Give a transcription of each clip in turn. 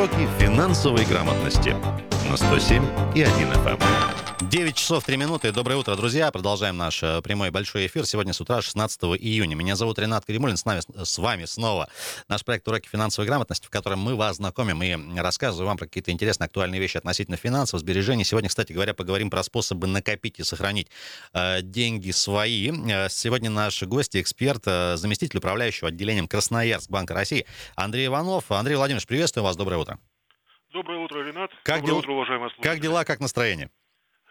Уроки финансовой грамотности на 107 и 1 FM. 9 часов 3 минуты. Доброе утро, друзья. Продолжаем наш э, прямой большой эфир. Сегодня с утра, 16 июня. Меня зовут Ренат Каримулин. С, нами, с вами снова наш проект «Уроки финансовой грамотности», в котором мы вас знакомим и рассказываем вам про какие-то интересные, актуальные вещи относительно финансов, сбережений. Сегодня, кстати говоря, поговорим про способы накопить и сохранить э, деньги свои. Э, сегодня наш гость, эксперт, э, заместитель управляющего отделением Красноярск Банка России Андрей Иванов. Андрей Владимирович, приветствую вас. Доброе утро. Доброе утро, Ренат. Как Доброе дел... утро, уважаемые слушатели. Как дела, как настроение?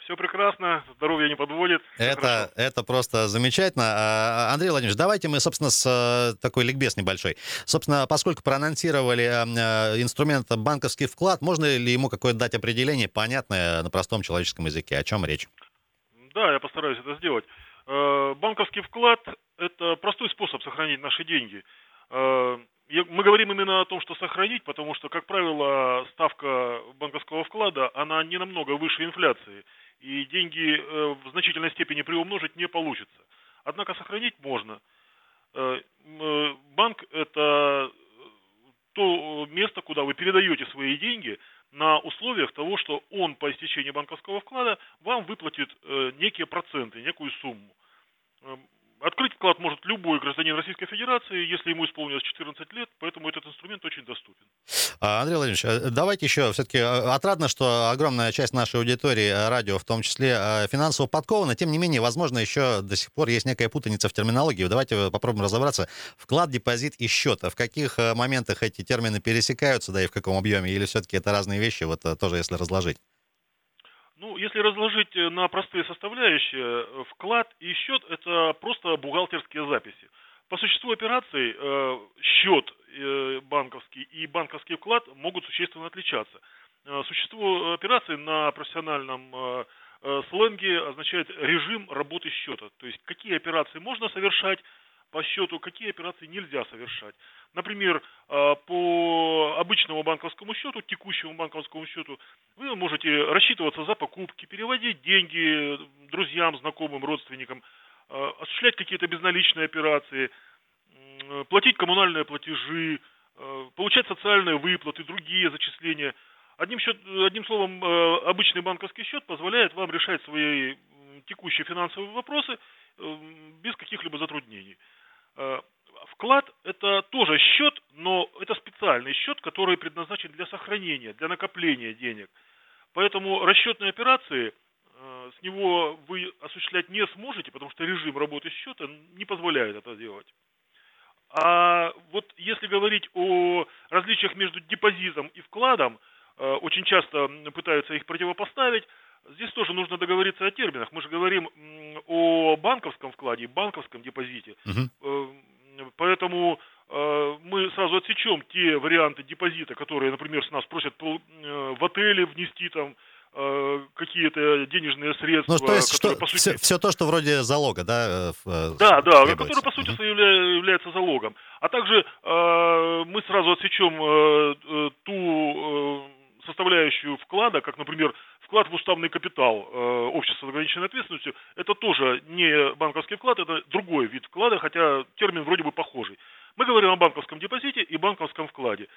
Все прекрасно, здоровье не подводит. Это, это просто замечательно. А, Андрей Владимирович, давайте мы, собственно, с э, такой ликбез небольшой. Собственно, поскольку проанонсировали э, инструмент банковский вклад, можно ли ему какое-то дать определение, понятное на простом человеческом языке? О чем речь? Да, я постараюсь это сделать. Э, банковский вклад – это простой способ сохранить наши деньги. Мы говорим именно о том, что сохранить, потому что, как правило, ставка банковского вклада, она не намного выше инфляции – и деньги э, в значительной степени приумножить не получится. Однако сохранить можно. Э, э, банк – это то место, куда вы передаете свои деньги на условиях того, что он по истечении банковского вклада вам выплатит некие проценты, некую сумму. Открыть вклад может любой гражданин Российской Федерации, если ему исполнилось 14 лет, поэтому этот инструмент очень доступен. А, Андрей Владимирович, а, давайте еще все-таки а, отрадно, что огромная часть нашей аудитории, радио в том числе, финансово подкована. Тем не менее, возможно, еще до сих пор есть некая путаница в терминологии. Давайте попробуем разобраться. Вклад, депозит и счет. В каких моментах эти термины пересекаются, да и в каком объеме? Или все-таки это разные вещи, вот тоже если разложить? Ну, если разложить э, на простые составляющие, э, вклад и счет – это просто бухгалтерские записи. По существу операций э, счет банковский и банковский вклад могут существенно отличаться. Существо операций на профессиональном сленге означает режим работы счета. То есть какие операции можно совершать по счету, какие операции нельзя совершать. Например, а, по обычному банковскому счету, текущему банковскому счету, вы можете рассчитываться за покупки, переводить деньги друзьям, знакомым, родственникам, а, осуществлять какие-то безналичные операции, платить коммунальные платежи, а, получать социальные выплаты, другие зачисления. Одним, счет, одним словом, обычный банковский счет позволяет вам решать свои текущие финансовые вопросы без каких-либо затруднений. Вклад – это тоже счет, но это специальный счет, который предназначен для сохранения, для накопления денег. Поэтому расчетные операции э, с него вы осуществлять не сможете, потому что режим работы счета не позволяет это делать. А вот если говорить о различиях между депозитом и вкладом, э, очень часто пытаются их противопоставить, здесь тоже нужно договориться о терминах. Мы же говорим о банковском вкладе, банковском депозите. Угу. Поэтому э, мы сразу отсечем те варианты депозита, которые, например, с нас просят э, в отеле внести там какие-то денежные средства. Ну, то есть что, по сути... все, все то, что вроде залога, да? Да, да, которые по сути uh-huh. является залогом. А также э, мы сразу отсечем э, ту составляющую вклада, как, например, вклад в уставный капитал э, общества с ограниченной ответственностью, это тоже не банковский вклад, это другой вид вклада, хотя термин вроде бы похожий. Мы говорим о банковском депозите и банковском вкладе.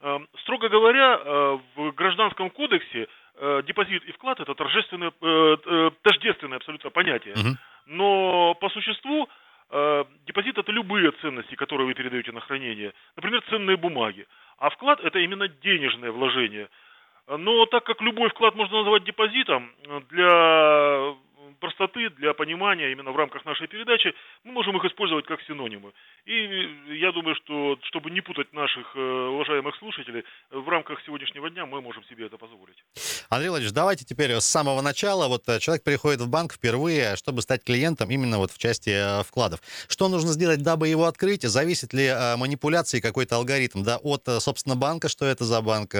Э, строго говоря, э, в гражданском кодексе э, депозит и вклад это торжественное, э, э, тождественное абсолютно понятие. Угу. Но по существу э, депозит это любые ценности, которые вы передаете на хранение. Например, ценные бумаги. А вклад это именно денежное вложение – но так как любой вклад можно назвать депозитом, для простоты, для понимания именно в рамках нашей передачи, мы можем их использовать как синонимы. И я думаю, что чтобы не путать наших э, уважаемых слушателей, в рамках сегодняшнего дня мы можем себе это позволить. Андрей Владимирович, давайте теперь с самого начала. Вот э, человек приходит в банк впервые, чтобы стать клиентом именно вот в части э, вкладов. Что нужно сделать, дабы его открыть? Зависит ли манипуляции какой-то алгоритм да, от, собственно, банка, что это за банк,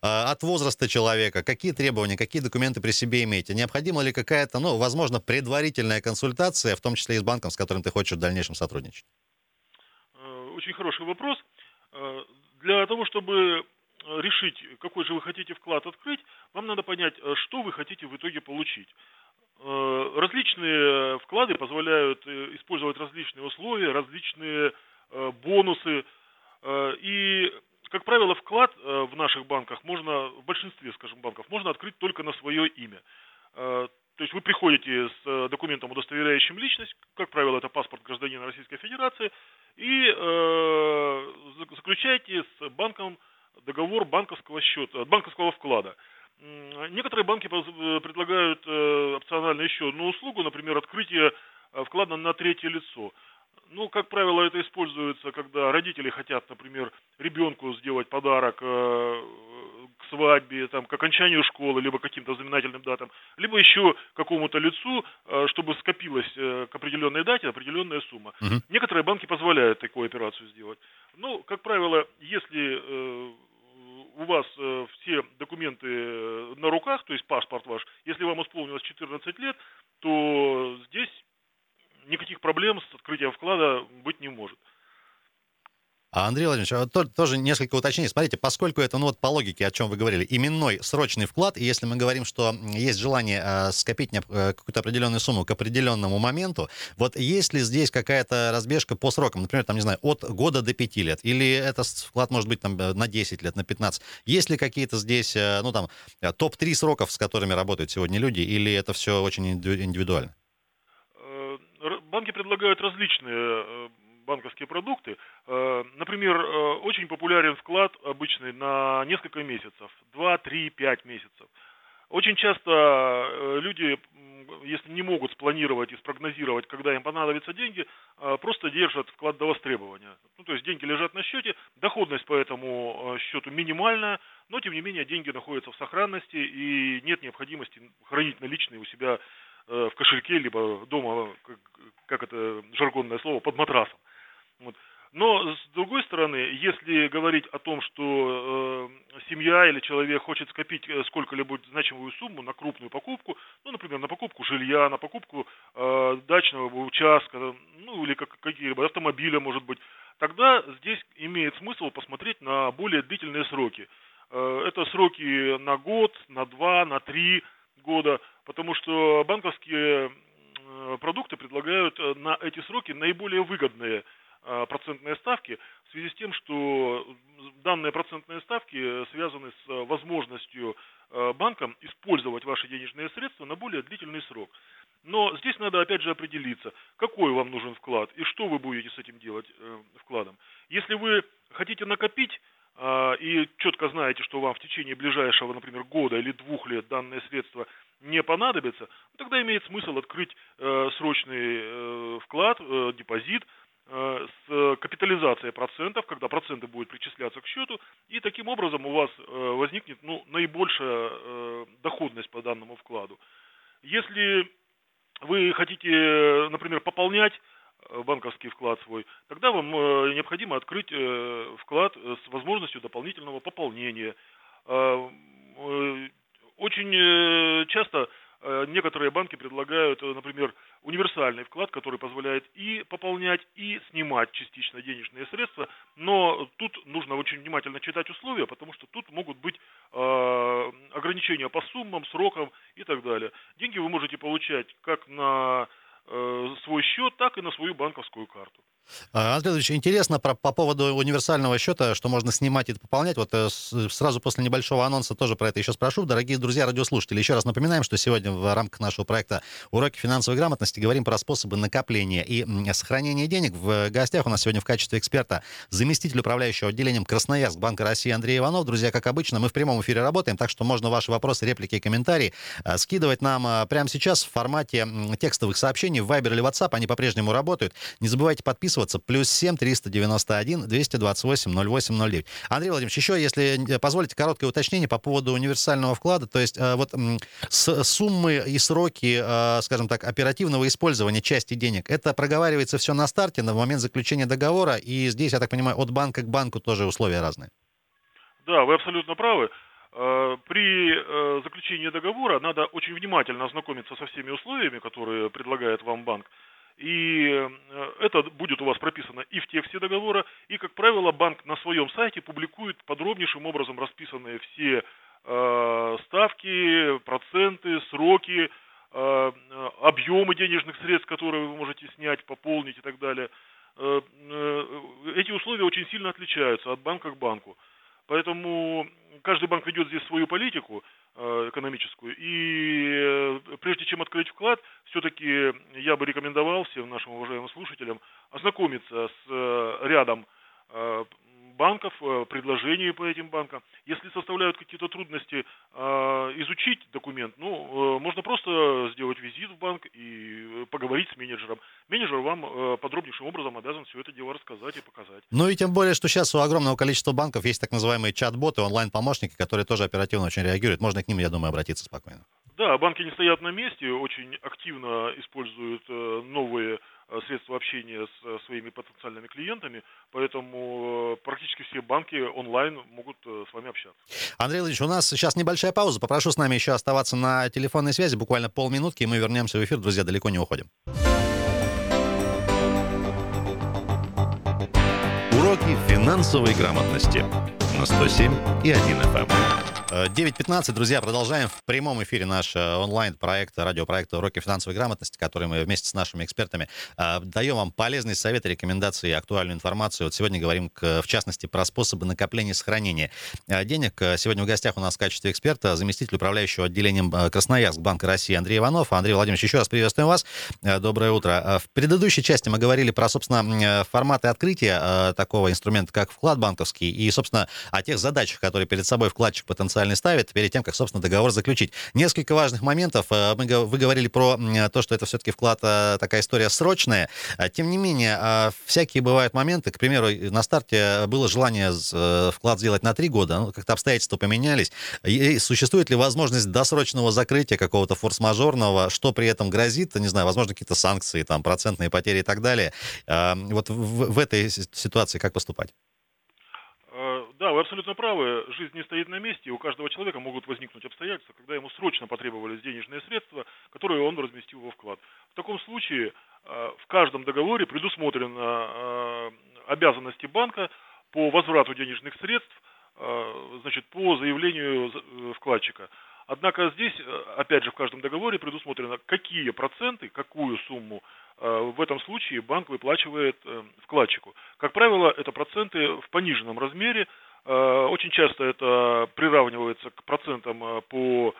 от возраста человека, какие требования, какие документы при себе имеете? Необходима ли какая-то, ну, возможно, предварительная консультация, в том числе и с банком, с которым ты хочешь в дальнейшем сотрудничать? Э, очень хороший вопрос. Э, для того, чтобы решить, какой же вы хотите вклад открыть, вам надо понять, э, что вы хотите в итоге получить. Различные вклады позволяют использовать различные условия, различные бонусы. И, как правило, вклад в наших банках можно, в большинстве, скажем, банков, можно открыть только на свое имя. То есть вы приходите с документом, удостоверяющим личность, как правило, это паспорт гражданина Российской Федерации, и э, заключаете с банком договор банковского счета, банковского вклада. Некоторые банки предлагают опционально еще одну услугу, например, открытие вклада на третье лицо. Ну, как правило, это используется, когда родители хотят, например, ребенку сделать подарок э, к свадьбе, там, к окончанию школы, либо каким-то знаменательным датам, либо еще какому-то лицу, э, чтобы скопилась э, к определенной дате определенная сумма. Угу. Некоторые банки позволяют такую операцию сделать. Ну, как правило, если э, у вас э, все документы на руках, то есть паспорт ваш, если вам исполнилось 14 лет, то здесь никаких проблем с открытием вклада быть не может. А, Андрей Владимирович, а вот тоже несколько уточнений. Смотрите, поскольку это, ну вот по логике, о чем вы говорили, именной срочный вклад, и если мы говорим, что есть желание э, скопить э, какую-то определенную сумму к определенному моменту, вот есть ли здесь какая-то разбежка по срокам, например, там, не знаю, от года до пяти лет, или этот вклад может быть там на 10 лет, на 15? Есть ли какие-то здесь, э, ну там, э, топ-3 сроков, с которыми работают сегодня люди, или это все очень индивидуально? банки предлагают различные э, банковские продукты. Э, например, э, очень популярен вклад обычный на несколько месяцев, 2, 3, 5 месяцев. Очень часто люди, если не могут спланировать и спрогнозировать, когда им понадобятся деньги, просто держат вклад до востребования. Ну, то есть деньги лежат на счете, доходность по этому счету минимальная, но тем не менее деньги находятся в сохранности и нет необходимости хранить наличные у себя в кошельке, либо дома, как это жаргонное слово, под матрасом. Вот. Но с другой стороны, если говорить о том, что э, семья или человек хочет скопить э, сколько-либо значимую сумму на крупную покупку, ну, например, на покупку жилья, на покупку э, дачного участка, ну, или как, какие-либо автомобиля, может быть, тогда здесь имеет смысл посмотреть на более длительные сроки. Э, это сроки на год, на два, на три года, потому что банковские Э, продукты предлагают э, на эти сроки наиболее выгодные процентные ставки в связи с тем, что данные процентные ставки связаны с возможностью банкам использовать ваши денежные средства на более длительный срок. Но здесь надо опять же определиться, какой вам нужен вклад и что вы будете с этим делать вкладом. Если вы хотите накопить и четко знаете, что вам в течение ближайшего, например, года или двух лет данные средства не понадобится, тогда имеет смысл открыть э, срочный э, вклад, э, депозит э, с капитализацией процентов, когда проценты будут причисляться к счету, и таким образом у вас э, возникнет ну, наибольшая э, доходность по данному вкладу. Если вы хотите, например, пополнять э, банковский вклад свой, тогда вам э, необходимо открыть э, вклад с возможностью дополнительного пополнения. Очень э, часто э, некоторые банки предлагают, э, например, универсальный вклад, который позволяет и пополнять, и снимать частично денежные средства. Но тут нужно очень внимательно читать условия, потому что тут могут быть э, ограничения по суммам, срокам и так далее. Деньги вы можете получать как на э, свой счет, так и на свою банковскую карту. А, Андрей Ильич, интересно про, по поводу универсального счета, что можно снимать и пополнять. Вот э, сразу после небольшого анонса тоже про это еще спрошу. Дорогие друзья, радиослушатели, еще раз напоминаем, что сегодня в рамках нашего проекта «Уроки финансовой грамотности» говорим про способы накопления и сохранения денег. В гостях у нас сегодня в качестве эксперта заместитель управляющего отделением Красноярск Банка России Андрей Иванов. Друзья, как обычно, мы в прямом эфире работаем, так что можно ваши вопросы, реплики и комментарии э, скидывать нам э, прямо сейчас в формате текстовых сообщений в Viber или WhatsApp. Они по-прежнему работают. Не забывайте подписываться записываться. Плюс 7 391 228 0809. Андрей Владимирович, еще, если позволите, короткое уточнение по поводу универсального вклада. То есть э, вот суммы и сроки, э, скажем так, оперативного использования части денег, это проговаривается все на старте, на момент заключения договора, и здесь, я так понимаю, от банка к банку тоже условия разные. Да, вы абсолютно правы. Э, при заключении договора надо очень внимательно ознакомиться со всеми условиями, которые предлагает вам банк. И э, это будет у вас прописано и в тексте договора, и, как правило, банк на своем сайте публикует подробнейшим образом расписанные все э, ставки, проценты, сроки, э, объемы денежных средств, которые вы можете снять, пополнить и так далее. Эти условия очень сильно отличаются от банка к банку. Поэтому каждый банк ведет здесь свою политику экономическую. И прежде чем открыть вклад, все-таки я бы рекомендовал всем нашим уважаемым слушателям ознакомиться с рядом банков, э, предложений по этим банкам. Если составляют какие-то трудности э, изучить документ, ну, э, можно просто сделать визит в банк и поговорить с менеджером. Менеджер вам подробнейшим образом обязан все это дело рассказать и показать. Ну и тем более, что сейчас у огромного количества банков есть так называемые чат-боты, онлайн-помощники, которые тоже оперативно очень реагируют. Можно к ним, я думаю, обратиться спокойно. Да, банки не стоят на месте, очень активно используют новые Э, средства общения с э, своими потенциальными клиентами, поэтому э, практически все банки онлайн могут с вами общаться. Андрей Ильич, у нас сейчас небольшая пауза. Попрошу с нами еще оставаться на телефонной связи, буквально полминутки, и мы вернемся в эфир. Друзья, далеко не уходим. Уроки финансовой грамотности на 107 и 1 FM. 9.15, друзья, продолжаем в прямом эфире наш э, онлайн-проект, радиопроект «Уроки финансовой грамотности», который мы вместе с нашими экспертами э, даем вам полезные советы, рекомендации, актуальную информацию. Вот сегодня говорим, в частности, про способы накопления и сохранения э, денег. Сегодня в гостях у нас в качестве эксперта заместитель управляющего отделением Красноярск Банка России Андрей Иванов. Андрей Владимирович, еще раз приветствуем вас. Доброе утро. В предыдущей части мы говорили про, собственно, форматы открытия такого инструмента, как вклад банковский, и, собственно, о тех задачах, которые перед собой вкладчик потенциально потенциальный ставит перед тем, как, собственно, договор заключить. Несколько важных моментов. Э, мы, вы говорили про то, что это все-таки вклад, э, такая история срочная. А, тем не менее, а, всякие бывают моменты. К примеру, на старте было желание э, вклад сделать на три года, ну, как-то обстоятельства поменялись. И существует ли возможность досрочного закрытия какого-то форс-мажорного, что при этом грозит, не знаю, возможно, какие-то санкции, там, процентные потери и так далее. А, вот в, в этой ситуации как поступать? Да, вы абсолютно правы. Жизнь не стоит на месте, и у каждого человека могут возникнуть обстоятельства, когда ему срочно потребовались денежные средства, которые он разместил во вклад. В таком случае э, в каждом договоре предусмотрены э, обязанности банка по возврату денежных средств, э, значит, по заявлению вкладчика. Однако здесь, опять же, в каждом договоре предусмотрено, какие проценты, какую сумму в этом случае банк выплачивает вкладчику. Как правило, это проценты в пониженном размере, очень часто это приравнивается к процентам э, по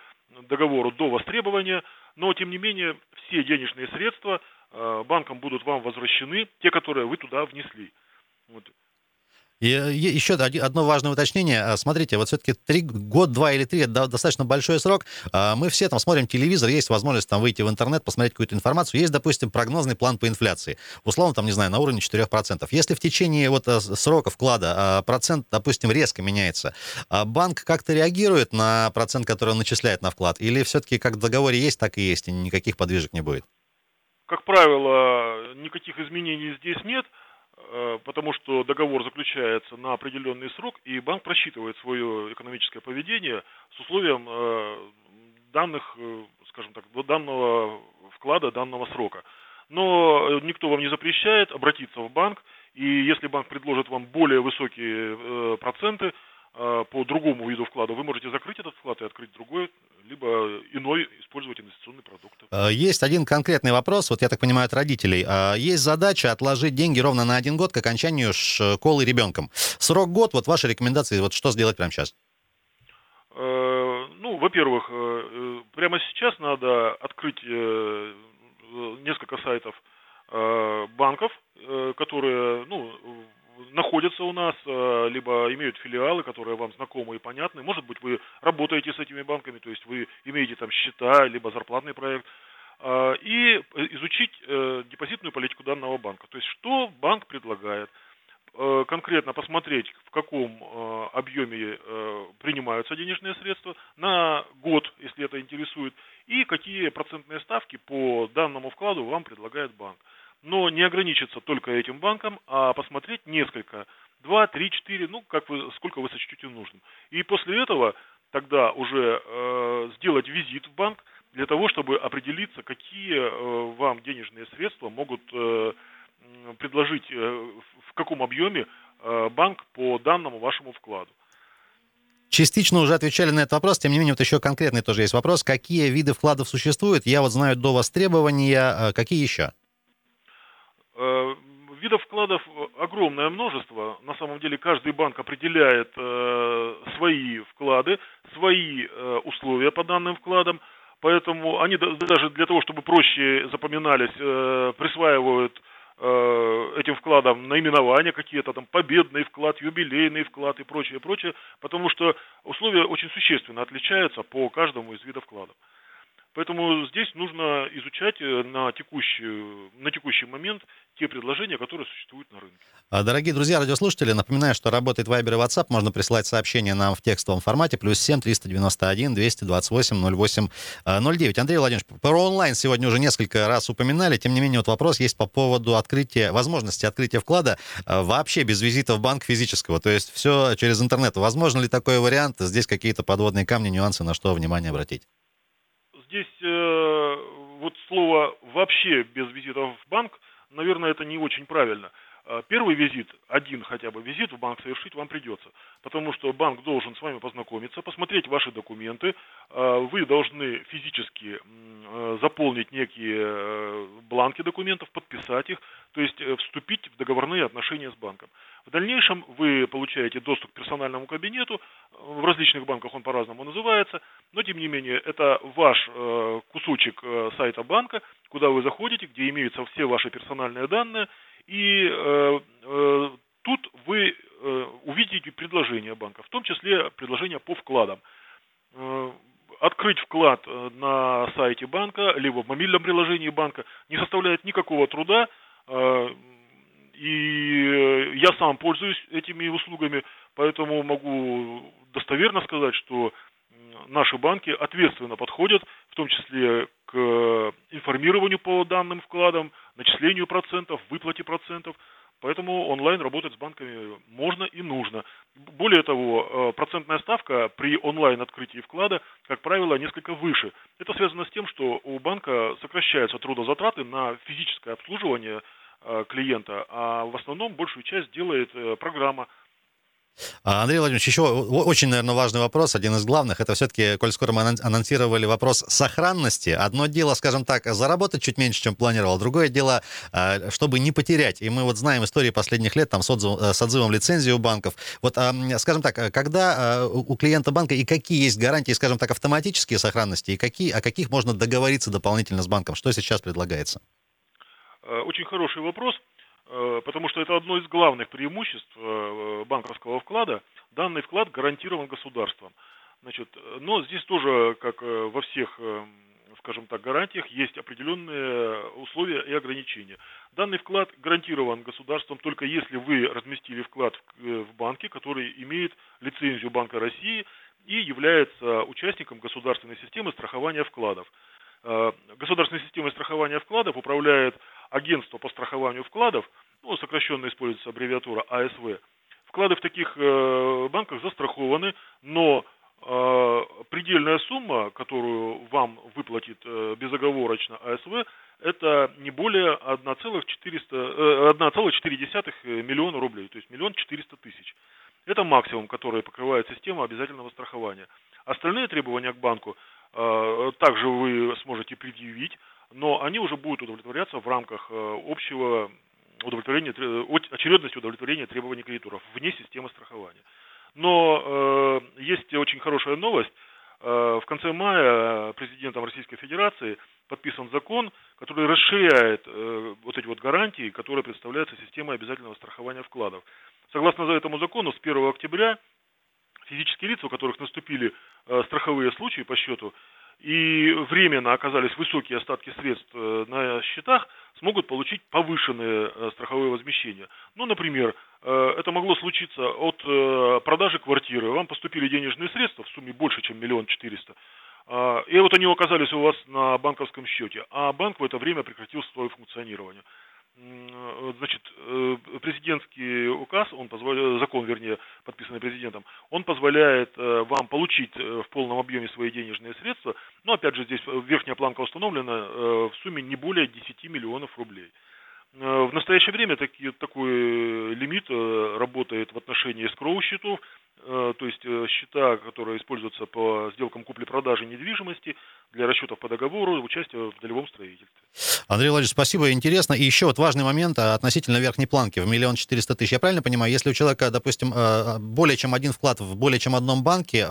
договору до востребования, но тем не менее все денежные средства э, банкам будут вам возвращены, те, которые вы туда внесли. Вот. И еще одно важное уточнение. А, смотрите, вот все-таки три, год, два или три, это достаточно большой срок. А, мы все там смотрим телевизор, есть возможность там выйти в интернет, посмотреть какую-то информацию. Есть, допустим, прогнозный план по инфляции. Условно, там, не знаю, на уровне 4%. Если в течение вот э, срока вклада а, процент, допустим, резко меняется, банк как-то реагирует на процент, который он начисляет на вклад? Или все-таки как в договоре есть, так и есть, и никаких подвижек не будет? Как правило, никаких изменений здесь нет. Э, потому что договор заключается на определенный срок, и банк просчитывает свое экономическое поведение с условием э, данных, э, скажем так, данного вклада, данного срока. Но никто вам не запрещает обратиться в банк, и если банк предложит вам более высокие проценты, по другому виду вклада, вы можете закрыть этот вклад и открыть другой, либо иной использовать инвестиционный продукт. А, есть один конкретный вопрос, вот я так понимаю, от родителей. А, есть задача отложить деньги ровно на один год к окончанию школы ребенком. Срок год, вот ваши рекомендации, вот что сделать прямо сейчас? Э, ну, во-первых, э, э, прямо сейчас надо открыть несколько сайтов банков, которые, ну, находятся у нас, э, либо имеют филиалы, которые вам знакомы и понятны. Может быть, вы работаете с этими банками, то есть вы имеете там счета, либо зарплатный проект, э, и изучить э, депозитную политику данного банка. То есть, что банк предлагает, конкретно посмотреть, в каком объеме принимаются денежные средства на год, если это интересует, и какие процентные ставки по данному вкладу вам предлагает банк но не ограничиться только этим банком, а посмотреть несколько, два, три, четыре, ну, как вы, сколько вы сочтете нужным. И после этого тогда уже э, сделать визит в банк для того, чтобы определиться, какие э, вам денежные средства могут э, предложить, э, в каком объеме э, банк по данному вашему вкладу. Частично уже отвечали на этот вопрос, тем не менее, вот еще конкретный тоже есть вопрос. Какие виды вкладов существуют? Я вот знаю до востребования, какие еще? Э, видов вкладов огромное множество. На самом деле каждый банк определяет э, свои вклады, свои условия по данным вкладам, поэтому они даже для того, чтобы проще запоминались, присваивают этим вкладам наименования какие-то, там победный вклад, юбилейный вклад и прочее, прочее, потому что условия очень существенно отличаются по каждому из видов вкладов. Поэтому здесь нужно изучать э, на текущий, на текущий момент те предложения, которые существуют на рынке. А, дорогие друзья, радиослушатели, напоминаю, что работает Viber и WhatsApp. Можно присылать сообщения нам в текстовом формате. Плюс 7 391 228 08 09. Андрей Владимирович, про онлайн сегодня уже несколько раз упоминали. Тем не менее, вот вопрос есть по поводу открытия, возможности открытия вклада а, вообще без визита в банк физического. То есть все через интернет. Возможно ли такой вариант? Здесь какие-то подводные камни, нюансы, на что внимание обратить? Здесь э, вот слово вообще без визитов в банк, наверное, это не очень правильно. Э, первый визит, один хотя бы визит в банк совершить вам придется, потому что банк должен с вами познакомиться, посмотреть ваши документы, э, вы должны физически э, заполнить некие бланки документов, подписать их, то есть вступить в договорные отношения с банком. В дальнейшем вы получаете доступ к персональному кабинету, в различных банках он по-разному называется, но тем не менее это ваш кусочек сайта банка, куда вы заходите, где имеются все ваши персональные данные, и э, э, тут вы э, увидите предложения банка, в том числе предложения по вкладам. Э, открыть вклад э, на сайте банка, либо в мобильном приложении банка не составляет никакого труда. Э, и я сам пользуюсь этими услугами, поэтому могу достоверно сказать, что наши банки ответственно подходят, в том числе к информированию по данным вкладам, начислению процентов, выплате процентов. Поэтому онлайн работать с банками можно и нужно. Более того, э, процентная ставка при онлайн открытии вклада, как правило, несколько выше. Это связано с тем, что у банка сокращаются трудозатраты на физическое обслуживание э, клиента, а в основном большую часть делает э, программа Андрей Владимирович, еще очень, наверное, важный вопрос, один из главных, это все-таки, коль скоро мы анонсировали вопрос сохранности, одно дело, скажем так, заработать чуть меньше, чем планировал, другое дело, а, чтобы не потерять. И мы вот знаем истории последних лет там с, отзыв, э, с отзывом лицензии у банков. Вот, скажем так, когда у клиента банка и какие есть гарантии, скажем так, автоматические сохранности, и какие, о каких можно договориться дополнительно с банком? Что сейчас предлагается? Э, очень хороший вопрос. Э, потому что это одно из главных преимуществ э, банковского вклада. Данный вклад гарантирован государством. Значит, но здесь тоже, как э, во всех, скажем так, гарантиях, есть определенные условия и ограничения. Данный вклад гарантирован государством только если вы разместили вклад в банке, который имеет лицензию Банка России и является участником государственной системы страхования вкладов. Государственной системой страхования вкладов управляет агентство по страхованию вкладов, ну, сокращенно используется аббревиатура АСВ, вклады в таких э, банках застрахованы, но э, предельная сумма, которую вам выплатит э, безоговорочно АСВ, это не более 1,4 э, миллиона рублей, то есть миллион четыреста тысяч. Это максимум, который покрывает система обязательного страхования. Остальные требования к банку э, также вы сможете предъявить, но они уже будут удовлетворяться в рамках э, общего удовлетворения, очередности удовлетворения требований кредиторов вне системы страхования. Но э, есть очень хорошая новость. Э, в конце мая президентом Российской Федерации подписан закон, который расширяет э, вот эти вот гарантии, которые представляются системой обязательного страхования вкладов. Согласно этому закону, с 1 октября физические лица, у которых наступили э, страховые случаи по счету, и временно оказались высокие остатки средств э, на счетах, смогут получить повышенные э, страховые возмещения. Ну, например, э, это могло случиться от продажи квартиры. Вам поступили денежные средства в сумме больше, чем миллион четыреста. А, и вот они оказались у вас на банковском счете, а банк в это время прекратил свое функционирование. Э, значит, э, президентский указ, он позволяет, закон, вернее, подписанный президентом, он позволяет э, вам получить в полном объеме свои денежные средства, но, опять же, здесь верхняя планка установлена в сумме не более 10 миллионов рублей. В настоящее время таки, такой лимит работает в отношении скроу счетов, э, то есть э, счета, которые используются по сделкам купли-продажи недвижимости для расчетов по договору, участия в долевом строительстве. Андрей Владимирович, спасибо, интересно. И еще вот важный момент а, относительно верхней планки в миллион четыреста тысяч. Я правильно понимаю, если у человека, допустим, э, более чем один вклад в более чем одном банке,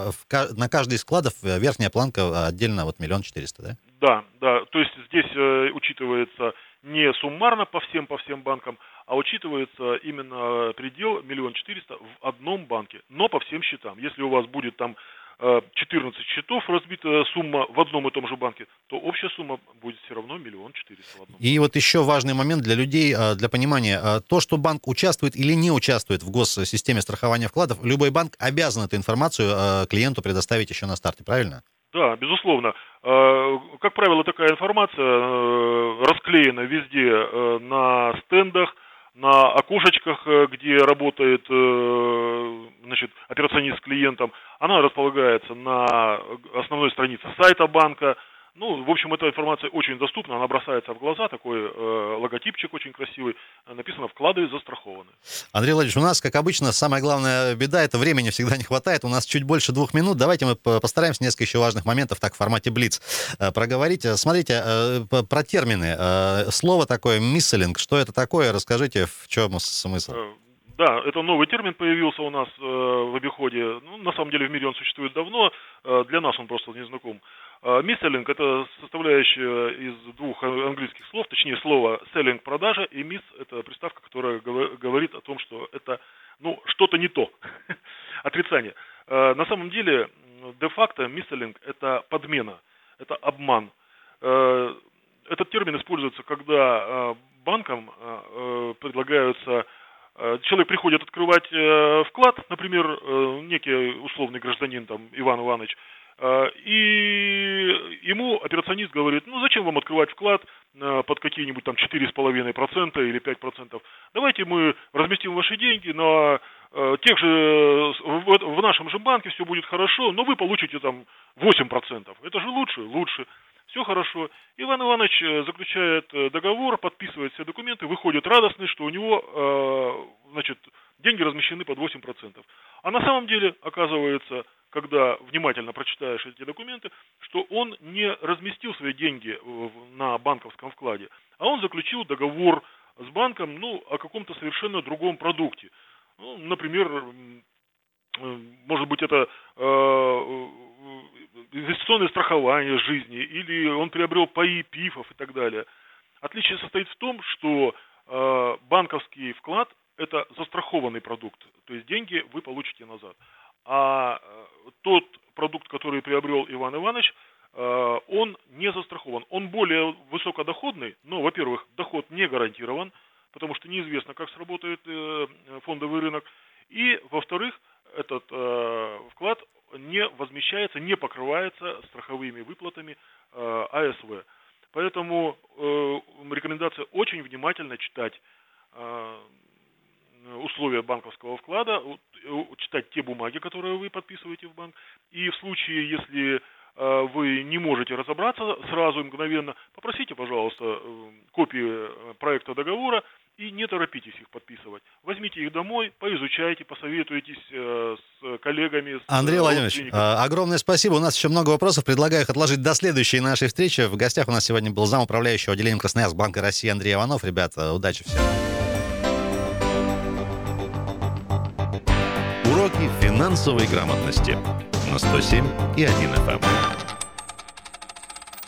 на каждый из складов верхняя планка отдельно вот миллион четыреста, да? Да, да. То есть здесь учитывается не суммарно по всем, по всем банкам, а учитывается именно предел миллион четыреста в одном банке, но по всем счетам. Если у вас будет там 14 э, счетов разбита сумма в одном и том же банке, то общая сумма будет все равно миллион четыреста. И вот еще важный момент для людей, э, для понимания. Э, то, что банк участвует или не участвует в госсистеме страхования вкладов, любой банк обязан эту информацию клиенту предоставить еще на старте, правильно? Да, безусловно. Как правило, такая информация расклеена везде на стендах, на окошечках, э, где работает э, значит, операционист с клиентом, она располагается на основной странице сайта банка, ну, в общем, эта информация очень доступна, она бросается в глаза, такой э, логотипчик очень красивый, написано «Вклады застрахованы». Андрей Владимирович, у нас, как обычно, самая главная беда – это времени всегда не хватает. У нас чуть больше двух минут. Давайте мы постараемся несколько еще важных моментов так в формате Блиц э, проговорить. Э, смотрите, э, про термины. Э, слово такое «мисселинг», что это такое? Расскажите, в чем смысл? Э, да, это новый термин появился у нас э, в обиходе. Ну, на самом деле в мире он существует давно, э, для нас он просто не знаком. Мисселинг – это составляющая из двух английских слов, точнее слова селлинг – продажа, и мисс – это приставка, которая говорит о том, что это ну, что-то не то, отрицание. А, на самом деле, де-факто мисселинг – это подмена, это обман. А, этот термин используется, когда банкам предлагаются человек приходит открывать э, вклад, например, э, некий условный гражданин, там, Иван Иванович, и ему операционист говорит, ну зачем вам открывать вклад под какие-нибудь там 4,5% или 5%? Давайте мы разместим ваши деньги на тех же, в нашем же банке все будет хорошо, но вы получите там 8%. Это же лучше? Лучше. Все хорошо. Иван Иванович э, заключает э, договор, подписывает все документы, выходит радостный, что у него, значит, деньги размещены под 8%. А на самом деле, оказывается, когда внимательно прочитаешь эти документы, что он не разместил свои деньги на банковском вкладе, а он заключил договор с банком ну, о каком-то совершенно другом продукте. Ну, например, может быть, это э, инвестиционное страхование жизни, или он приобрел паи, пифов и так далее. Отличие состоит в том, что э, банковский вклад – это застрахованный продукт, то есть деньги вы получите назад. А э, тот продукт, который приобрел Иван Иванович, э, он не застрахован. Он более высокодоходный, но, во-первых, доход не гарантирован, потому что неизвестно, как сработает э, фондовый рынок. И, во-вторых, этот вклад не возмещается, не покрывается страховыми выплатами АСВ. Поэтому рекомендация очень внимательно читать условия банковского вклада, читать те бумаги, которые вы подписываете в банк. И в случае, если э, вы не можете разобраться сразу мгновенно, попросите, пожалуйста, э, копии э, проекта договора и не торопитесь их подписывать. Возьмите их домой, поизучайте, посоветуйтесь с коллегами. С Андрей Владимирович, огромное спасибо. У нас еще много вопросов. Предлагаю их отложить до следующей нашей встречи. В гостях у нас сегодня был зам управляющего отделением Красноярск Банка России Андрей Иванов. Ребята, удачи всем. Уроки финансовой грамотности на 107 и 1 FM.